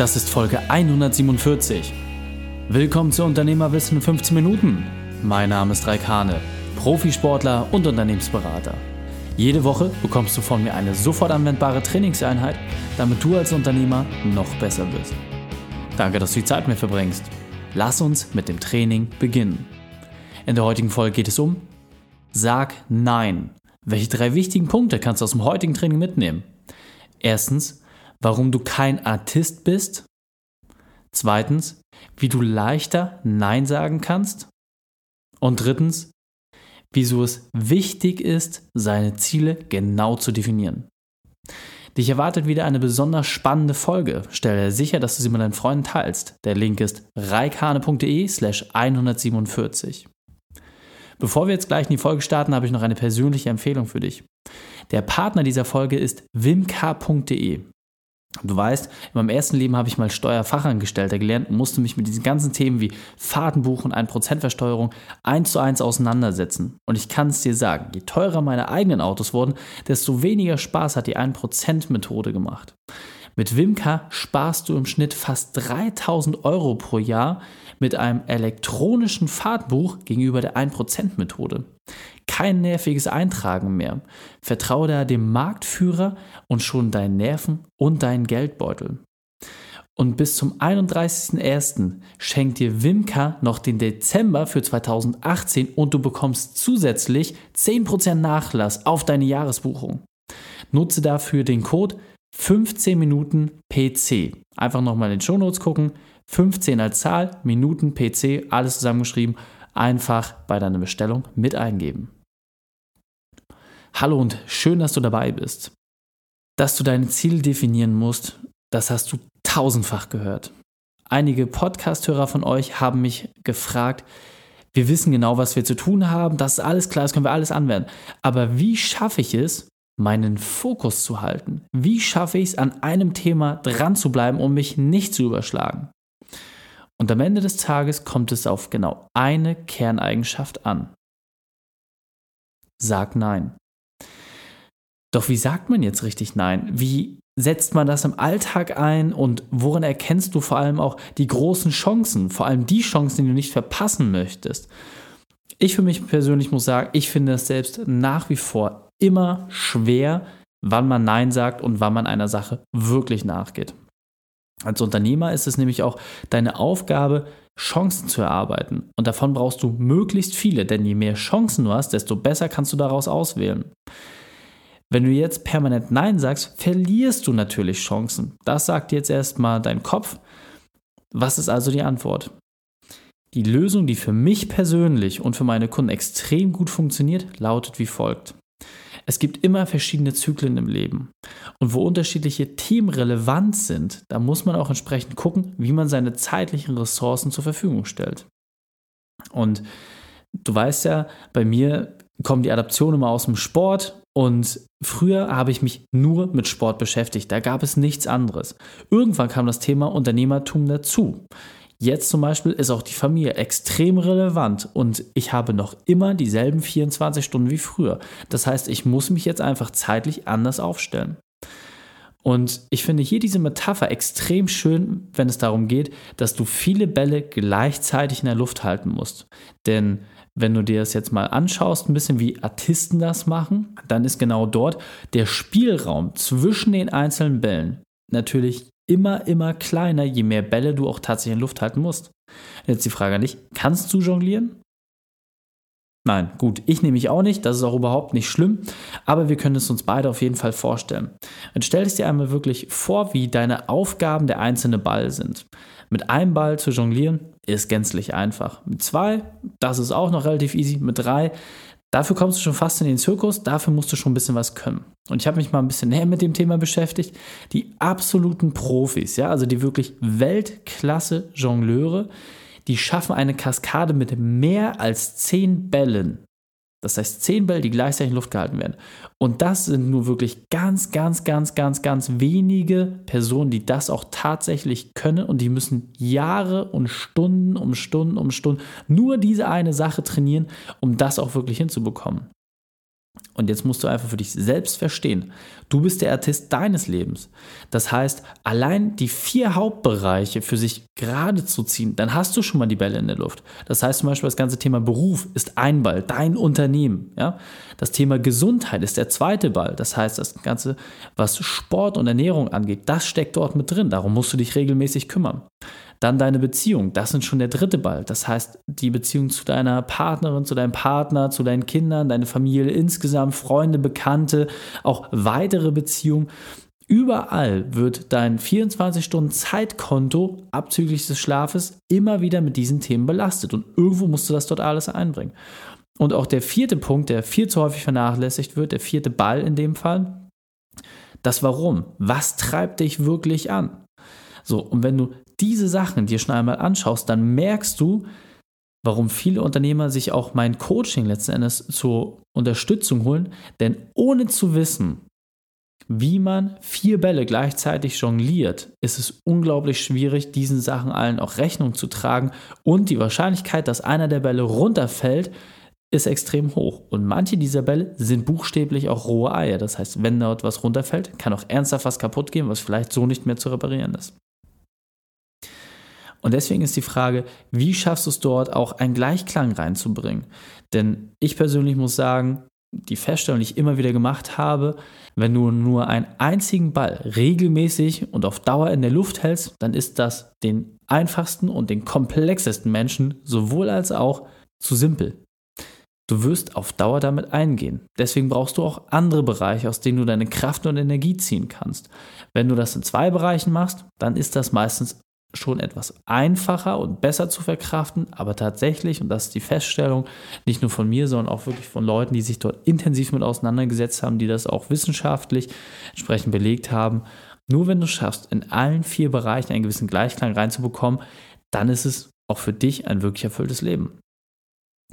Das ist Folge 147. Willkommen zu Unternehmerwissen in 15 Minuten. Mein Name ist Raik Hane, Profisportler und Unternehmensberater. Jede Woche bekommst du von mir eine sofort anwendbare Trainingseinheit, damit du als Unternehmer noch besser wirst. Danke, dass du die Zeit mit verbringst. Lass uns mit dem Training beginnen. In der heutigen Folge geht es um Sag Nein. Welche drei wichtigen Punkte kannst du aus dem heutigen Training mitnehmen? Erstens, warum du kein Artist bist. Zweitens, wie du leichter Nein sagen kannst. Und drittens, wieso es wichtig ist, seine Ziele genau zu definieren. Dich erwartet wieder eine besonders spannende Folge. Stelle sicher, dass du sie mit deinen Freunden teilst. Der Link ist reikane.de slash 147. Bevor wir jetzt gleich in die Folge starten, habe ich noch eine persönliche Empfehlung für dich. Der Partner dieser Folge ist wimk.de. Du weißt, in meinem ersten Leben habe ich mal Steuerfachangestellter gelernt und musste mich mit diesen ganzen Themen wie Fahrtenbuch und 1%-Versteuerung eins zu eins auseinandersetzen. Und ich kann es dir sagen, je teurer meine eigenen Autos wurden, desto weniger Spaß hat die 1%-Methode gemacht. Mit Wimka sparst du im Schnitt fast 3000 Euro pro Jahr mit einem elektronischen Fahrtbuch gegenüber der 1%-Methode. Kein nerviges Eintragen mehr. Vertraue da dem Marktführer und schon deinen Nerven und deinen Geldbeutel. Und bis zum 31.01. schenkt dir Wimka noch den Dezember für 2018 und du bekommst zusätzlich 10% Nachlass auf deine Jahresbuchung. Nutze dafür den Code 15 Minuten PC. Einfach nochmal in den Shownotes gucken. 15 als Zahl, Minuten PC, alles zusammengeschrieben. Einfach bei deiner Bestellung mit eingeben. Hallo und schön, dass du dabei bist. Dass du deine Ziele definieren musst, das hast du tausendfach gehört. Einige Podcast-Hörer von euch haben mich gefragt, wir wissen genau, was wir zu tun haben, das ist alles klar, das können wir alles anwenden. Aber wie schaffe ich es, meinen Fokus zu halten? Wie schaffe ich es, an einem Thema dran zu bleiben, um mich nicht zu überschlagen? Und am Ende des Tages kommt es auf genau eine Kerneigenschaft an. Sag Nein. Doch wie sagt man jetzt richtig Nein? Wie setzt man das im Alltag ein und worin erkennst du vor allem auch die großen Chancen, vor allem die Chancen, die du nicht verpassen möchtest? Ich für mich persönlich muss sagen, ich finde es selbst nach wie vor immer schwer, wann man Nein sagt und wann man einer Sache wirklich nachgeht. Als Unternehmer ist es nämlich auch deine Aufgabe, Chancen zu erarbeiten. Und davon brauchst du möglichst viele, denn je mehr Chancen du hast, desto besser kannst du daraus auswählen. Wenn du jetzt permanent Nein sagst, verlierst du natürlich Chancen. Das sagt jetzt erstmal dein Kopf. Was ist also die Antwort? Die Lösung, die für mich persönlich und für meine Kunden extrem gut funktioniert, lautet wie folgt. Es gibt immer verschiedene Zyklen im Leben. Und wo unterschiedliche Themen relevant sind, da muss man auch entsprechend gucken, wie man seine zeitlichen Ressourcen zur Verfügung stellt. Und du weißt ja, bei mir kommen die Adaptionen immer aus dem Sport und früher habe ich mich nur mit Sport beschäftigt. Da gab es nichts anderes. Irgendwann kam das Thema Unternehmertum dazu. Jetzt zum Beispiel ist auch die Familie extrem relevant und ich habe noch immer dieselben 24 Stunden wie früher. Das heißt, ich muss mich jetzt einfach zeitlich anders aufstellen. Und ich finde hier diese Metapher extrem schön, wenn es darum geht, dass du viele Bälle gleichzeitig in der Luft halten musst. Denn wenn du dir das jetzt mal anschaust, ein bisschen wie Artisten das machen, dann ist genau dort der Spielraum zwischen den einzelnen Bällen natürlich immer, immer kleiner, je mehr Bälle du auch tatsächlich in Luft halten musst. Jetzt die Frage an dich, kannst du jonglieren? Nein, gut, ich nehme mich auch nicht, das ist auch überhaupt nicht schlimm, aber wir können es uns beide auf jeden Fall vorstellen. Und stell es dir einmal wirklich vor, wie deine Aufgaben der einzelne Ball sind. Mit einem Ball zu jonglieren ist gänzlich einfach. Mit zwei, das ist auch noch relativ easy. Mit drei, Dafür kommst du schon fast in den Zirkus, dafür musst du schon ein bisschen was können. Und ich habe mich mal ein bisschen näher mit dem Thema beschäftigt. Die absoluten Profis, ja, also die wirklich Weltklasse Jongleure, die schaffen eine Kaskade mit mehr als zehn Bällen das heißt, zehn Bälle, die gleichzeitig in Luft gehalten werden. Und das sind nur wirklich ganz, ganz, ganz, ganz, ganz wenige Personen, die das auch tatsächlich können. Und die müssen Jahre und Stunden um Stunden um Stunden nur diese eine Sache trainieren, um das auch wirklich hinzubekommen. Und jetzt musst du einfach für dich selbst verstehen, du bist der Artist deines Lebens. Das heißt, allein die vier Hauptbereiche für sich gerade zu ziehen, dann hast du schon mal die Bälle in der Luft. Das heißt zum Beispiel, das ganze Thema Beruf ist ein Ball, dein Unternehmen. Ja? Das Thema Gesundheit ist der zweite Ball. Das heißt, das Ganze, was Sport und Ernährung angeht, das steckt dort mit drin. Darum musst du dich regelmäßig kümmern. Dann deine Beziehung, das sind schon der dritte Ball. Das heißt, die Beziehung zu deiner Partnerin, zu deinem Partner, zu deinen Kindern, deine Familie insgesamt, Freunde, Bekannte, auch weitere Beziehungen. Überall wird dein 24-Stunden-Zeitkonto abzüglich des Schlafes immer wieder mit diesen Themen belastet und irgendwo musst du das dort alles einbringen. Und auch der vierte Punkt, der viel zu häufig vernachlässigt wird, der vierte Ball in dem Fall, das Warum. Was treibt dich wirklich an? So, und wenn du diese Sachen dir schon einmal anschaust, dann merkst du, warum viele Unternehmer sich auch mein Coaching letzten Endes zur Unterstützung holen. Denn ohne zu wissen, wie man vier Bälle gleichzeitig jongliert, ist es unglaublich schwierig, diesen Sachen allen auch Rechnung zu tragen. Und die Wahrscheinlichkeit, dass einer der Bälle runterfällt, ist extrem hoch. Und manche dieser Bälle sind buchstäblich auch rohe Eier. Das heißt, wenn dort was runterfällt, kann auch ernsthaft was kaputt gehen, was vielleicht so nicht mehr zu reparieren ist. Und deswegen ist die Frage, wie schaffst du es dort auch einen Gleichklang reinzubringen? Denn ich persönlich muss sagen, die Feststellung, die ich immer wieder gemacht habe, wenn du nur einen einzigen Ball regelmäßig und auf Dauer in der Luft hältst, dann ist das den einfachsten und den komplexesten Menschen sowohl als auch zu simpel. Du wirst auf Dauer damit eingehen. Deswegen brauchst du auch andere Bereiche, aus denen du deine Kraft und Energie ziehen kannst. Wenn du das in zwei Bereichen machst, dann ist das meistens schon etwas einfacher und besser zu verkraften, aber tatsächlich, und das ist die Feststellung, nicht nur von mir, sondern auch wirklich von Leuten, die sich dort intensiv mit auseinandergesetzt haben, die das auch wissenschaftlich entsprechend belegt haben, nur wenn du schaffst, in allen vier Bereichen einen gewissen Gleichklang reinzubekommen, dann ist es auch für dich ein wirklich erfülltes Leben.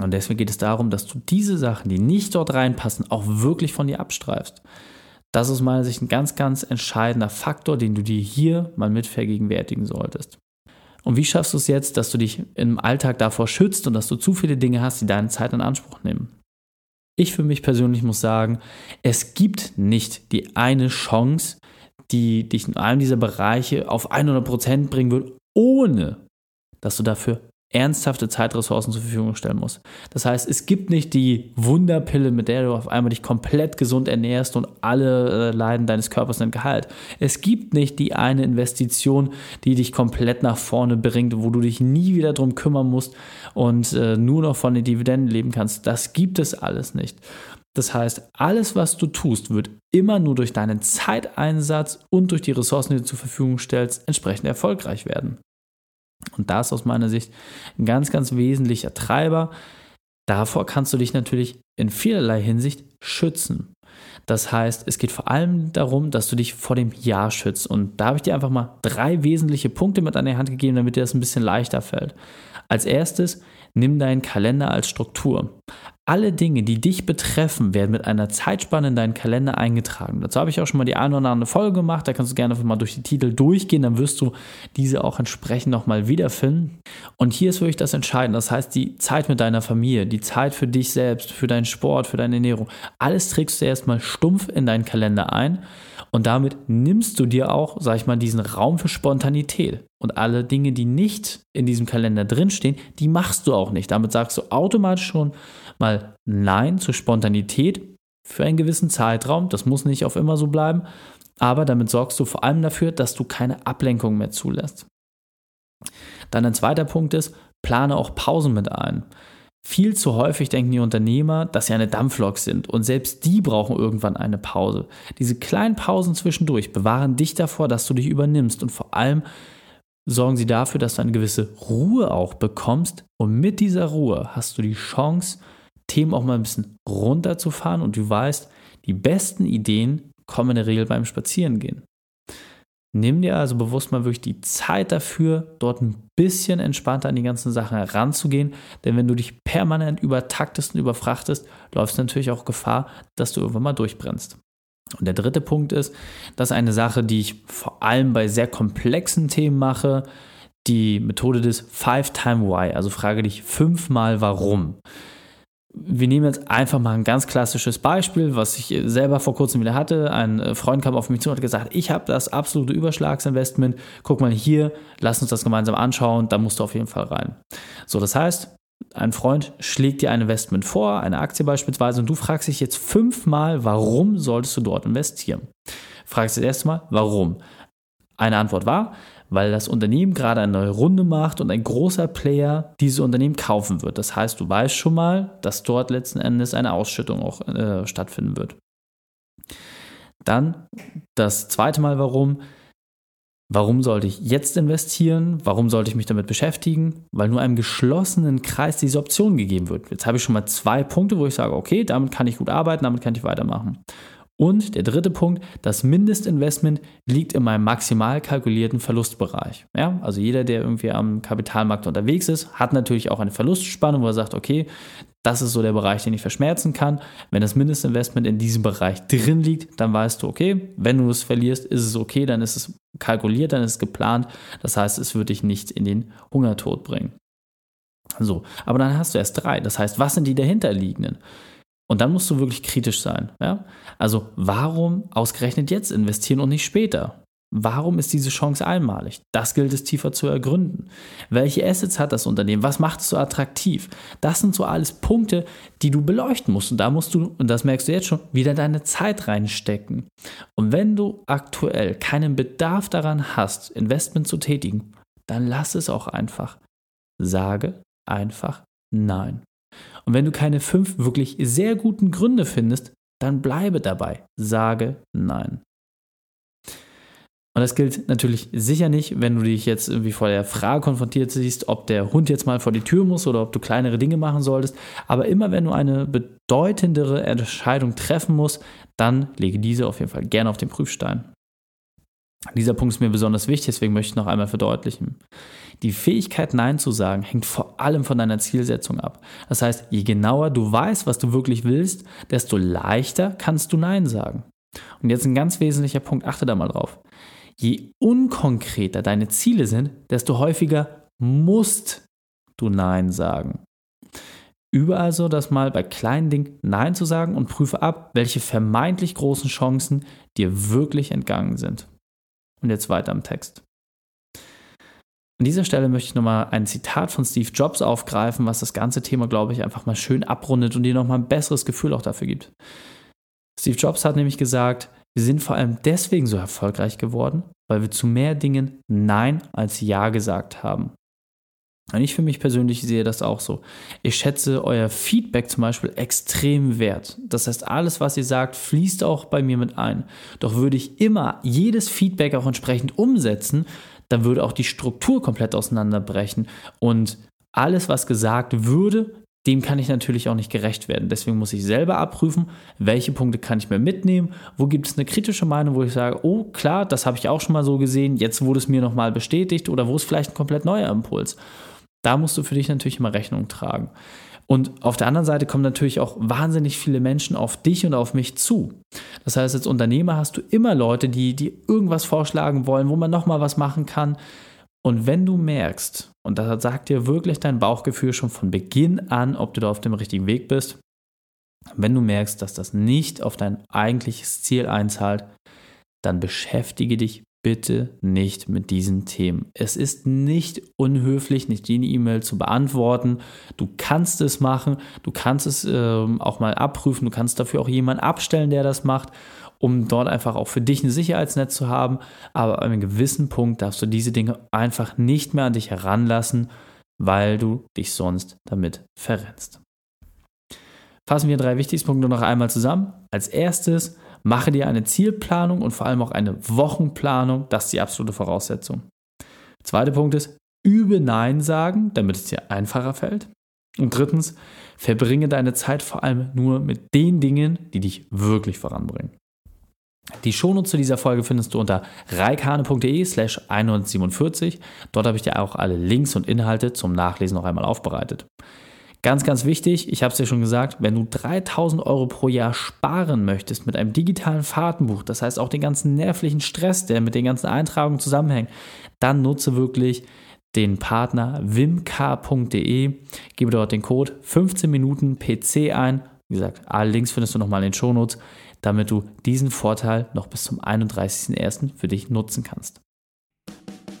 Und deswegen geht es darum, dass du diese Sachen, die nicht dort reinpassen, auch wirklich von dir abstreifst. Das ist meiner Sicht ein ganz, ganz entscheidender Faktor, den du dir hier mal mit vergegenwärtigen solltest. Und wie schaffst du es jetzt, dass du dich im Alltag davor schützt und dass du zu viele Dinge hast, die deine Zeit in Anspruch nehmen? Ich für mich persönlich muss sagen, es gibt nicht die eine Chance, die dich in einem dieser Bereiche auf 100% bringen wird, ohne dass du dafür ernsthafte Zeitressourcen zur Verfügung stellen muss. Das heißt, es gibt nicht die Wunderpille, mit der du auf einmal dich komplett gesund ernährst und alle äh, Leiden deines Körpers sind geheilt. Es gibt nicht die eine Investition, die dich komplett nach vorne bringt, wo du dich nie wieder drum kümmern musst und äh, nur noch von den Dividenden leben kannst. Das gibt es alles nicht. Das heißt, alles, was du tust, wird immer nur durch deinen Zeiteinsatz und durch die Ressourcen, die du zur Verfügung stellst, entsprechend erfolgreich werden. Und da ist aus meiner Sicht ein ganz, ganz wesentlicher Treiber. Davor kannst du dich natürlich in vielerlei Hinsicht schützen. Das heißt, es geht vor allem darum, dass du dich vor dem Ja schützt. Und da habe ich dir einfach mal drei wesentliche Punkte mit an die Hand gegeben, damit dir das ein bisschen leichter fällt. Als erstes, nimm deinen Kalender als Struktur. Alle Dinge, die dich betreffen, werden mit einer Zeitspanne in deinen Kalender eingetragen. Dazu habe ich auch schon mal die eine oder andere Folge gemacht. Da kannst du gerne mal durch die Titel durchgehen. Dann wirst du diese auch entsprechend nochmal wiederfinden. Und hier ist wirklich das Entscheidende. Das heißt, die Zeit mit deiner Familie, die Zeit für dich selbst, für deinen Sport, für deine Ernährung. Alles trägst du erstmal stumpf in deinen Kalender ein. Und damit nimmst du dir auch, sag ich mal, diesen Raum für Spontanität. Und alle Dinge, die nicht in diesem Kalender drinstehen, die machst du auch nicht. Damit sagst du automatisch schon, mal Nein zur Spontanität für einen gewissen Zeitraum. Das muss nicht auf immer so bleiben. Aber damit sorgst du vor allem dafür, dass du keine Ablenkung mehr zulässt. Dann ein zweiter Punkt ist, plane auch Pausen mit ein. Viel zu häufig denken die Unternehmer, dass sie eine Dampflok sind und selbst die brauchen irgendwann eine Pause. Diese kleinen Pausen zwischendurch bewahren dich davor, dass du dich übernimmst und vor allem sorgen sie dafür, dass du eine gewisse Ruhe auch bekommst und mit dieser Ruhe hast du die Chance, Themen auch mal ein bisschen runterzufahren und du weißt, die besten Ideen kommen in der Regel beim Spazierengehen. Nimm dir also bewusst mal wirklich die Zeit dafür, dort ein bisschen entspannter an die ganzen Sachen heranzugehen, denn wenn du dich permanent übertaktest und überfrachtest, läufst du natürlich auch Gefahr, dass du irgendwann mal durchbrennst. Und der dritte Punkt ist, das ist eine Sache, die ich vor allem bei sehr komplexen Themen mache, die Methode des Five-Time-Why, also frage dich fünfmal warum. Wir nehmen jetzt einfach mal ein ganz klassisches Beispiel, was ich selber vor kurzem wieder hatte. Ein äh, Freund kam auf mich zu und hat gesagt, ich habe das absolute Überschlagsinvestment. Guck mal hier, lass uns das gemeinsam anschauen, da musst du auf jeden Fall rein. So, das heißt, ein Freund schlägt dir ein Investment vor, eine Aktie beispielsweise, und du fragst dich jetzt fünfmal, warum solltest du dort investieren? Fragst du das erste Mal, warum? Eine Antwort war, weil das Unternehmen gerade eine neue Runde macht und ein großer Player dieses Unternehmen kaufen wird. Das heißt, du weißt schon mal, dass dort letzten Endes eine Ausschüttung auch äh, stattfinden wird. Dann das zweite Mal, warum. Warum sollte ich jetzt investieren? Warum sollte ich mich damit beschäftigen? Weil nur einem geschlossenen Kreis diese Option gegeben wird. Jetzt habe ich schon mal zwei Punkte, wo ich sage, okay, damit kann ich gut arbeiten, damit kann ich weitermachen. Und der dritte Punkt, das Mindestinvestment liegt in meinem maximal kalkulierten Verlustbereich. Ja, also jeder, der irgendwie am Kapitalmarkt unterwegs ist, hat natürlich auch eine Verlustspanne, wo er sagt, okay, das ist so der Bereich, den ich verschmerzen kann. Wenn das Mindestinvestment in diesem Bereich drin liegt, dann weißt du, okay, wenn du es verlierst, ist es okay, dann ist es kalkuliert, dann ist es geplant. Das heißt, es wird dich nicht in den Hungertod bringen. So, aber dann hast du erst drei. Das heißt, was sind die dahinterliegenden? Und dann musst du wirklich kritisch sein. Ja? Also warum ausgerechnet jetzt investieren und nicht später? Warum ist diese Chance einmalig? Das gilt es tiefer zu ergründen. Welche Assets hat das Unternehmen? Was macht es so attraktiv? Das sind so alles Punkte, die du beleuchten musst. Und da musst du, und das merkst du jetzt schon, wieder deine Zeit reinstecken. Und wenn du aktuell keinen Bedarf daran hast, Investment zu tätigen, dann lass es auch einfach. Sage einfach Nein. Und wenn du keine fünf wirklich sehr guten Gründe findest, dann bleibe dabei. Sage Nein. Und das gilt natürlich sicher nicht, wenn du dich jetzt irgendwie vor der Frage konfrontiert siehst, ob der Hund jetzt mal vor die Tür muss oder ob du kleinere Dinge machen solltest. Aber immer wenn du eine bedeutendere Entscheidung treffen musst, dann lege diese auf jeden Fall gerne auf den Prüfstein. Dieser Punkt ist mir besonders wichtig, deswegen möchte ich noch einmal verdeutlichen. Die Fähigkeit, Nein zu sagen, hängt vor allem von deiner Zielsetzung ab. Das heißt, je genauer du weißt, was du wirklich willst, desto leichter kannst du Nein sagen. Und jetzt ein ganz wesentlicher Punkt, achte da mal drauf. Je unkonkreter deine Ziele sind, desto häufiger musst du Nein sagen. Übe also das mal bei kleinen Dingen Nein zu sagen und prüfe ab, welche vermeintlich großen Chancen dir wirklich entgangen sind. Und jetzt weiter im Text. An dieser Stelle möchte ich nochmal ein Zitat von Steve Jobs aufgreifen, was das ganze Thema, glaube ich, einfach mal schön abrundet und dir nochmal ein besseres Gefühl auch dafür gibt. Steve Jobs hat nämlich gesagt, wir sind vor allem deswegen so erfolgreich geworden, weil wir zu mehr Dingen Nein als Ja gesagt haben. Und ich für mich persönlich sehe das auch so. Ich schätze euer Feedback zum Beispiel extrem wert. Das heißt, alles, was ihr sagt, fließt auch bei mir mit ein. Doch würde ich immer jedes Feedback auch entsprechend umsetzen, dann würde auch die Struktur komplett auseinanderbrechen. Und alles, was gesagt würde, dem kann ich natürlich auch nicht gerecht werden. Deswegen muss ich selber abprüfen, welche Punkte kann ich mir mitnehmen, wo gibt es eine kritische Meinung, wo ich sage, oh klar, das habe ich auch schon mal so gesehen, jetzt wurde es mir nochmal bestätigt oder wo ist vielleicht ein komplett neuer Impuls. Da musst du für dich natürlich immer Rechnung tragen. Und auf der anderen Seite kommen natürlich auch wahnsinnig viele Menschen auf dich und auf mich zu. Das heißt, als Unternehmer hast du immer Leute, die, die irgendwas vorschlagen wollen, wo man nochmal was machen kann. Und wenn du merkst, und da sagt dir wirklich dein Bauchgefühl schon von Beginn an, ob du da auf dem richtigen Weg bist, wenn du merkst, dass das nicht auf dein eigentliches Ziel einzahlt, dann beschäftige dich bitte nicht mit diesen Themen. Es ist nicht unhöflich, nicht jene E-Mail zu beantworten. Du kannst es machen, du kannst es äh, auch mal abprüfen, du kannst dafür auch jemanden abstellen, der das macht, um dort einfach auch für dich ein Sicherheitsnetz zu haben. Aber an einem gewissen Punkt darfst du diese Dinge einfach nicht mehr an dich heranlassen, weil du dich sonst damit verrennst. Fassen wir drei wichtigste Punkte noch einmal zusammen. Als erstes, Mache dir eine Zielplanung und vor allem auch eine Wochenplanung. Das ist die absolute Voraussetzung. Zweiter Punkt ist, übe Nein sagen, damit es dir einfacher fällt. Und drittens, verbringe deine Zeit vor allem nur mit den Dingen, die dich wirklich voranbringen. Die Shownotes zu dieser Folge findest du unter reikane.de slash 147. Dort habe ich dir auch alle Links und Inhalte zum Nachlesen noch einmal aufbereitet. Ganz, ganz wichtig, ich habe es ja schon gesagt, wenn du 3000 Euro pro Jahr sparen möchtest mit einem digitalen Fahrtenbuch, das heißt auch den ganzen nervlichen Stress, der mit den ganzen Eintragungen zusammenhängt, dann nutze wirklich den Partner wimk.de, gebe dort den Code 15 Minuten PC ein. Wie gesagt, alle Links findest du nochmal in den Shownotes, damit du diesen Vorteil noch bis zum 31.01. für dich nutzen kannst.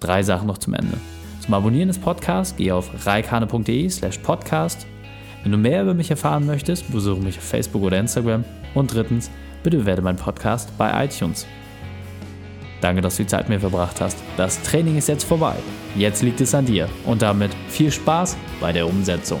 Drei Sachen noch zum Ende. Zum Abonnieren des Podcasts gehe auf reikane.de slash podcast. Wenn du mehr über mich erfahren möchtest, besuche mich auf Facebook oder Instagram. Und drittens, bitte bewerte meinen Podcast bei iTunes. Danke, dass du die Zeit mit mir verbracht hast. Das Training ist jetzt vorbei. Jetzt liegt es an dir. Und damit viel Spaß bei der Umsetzung.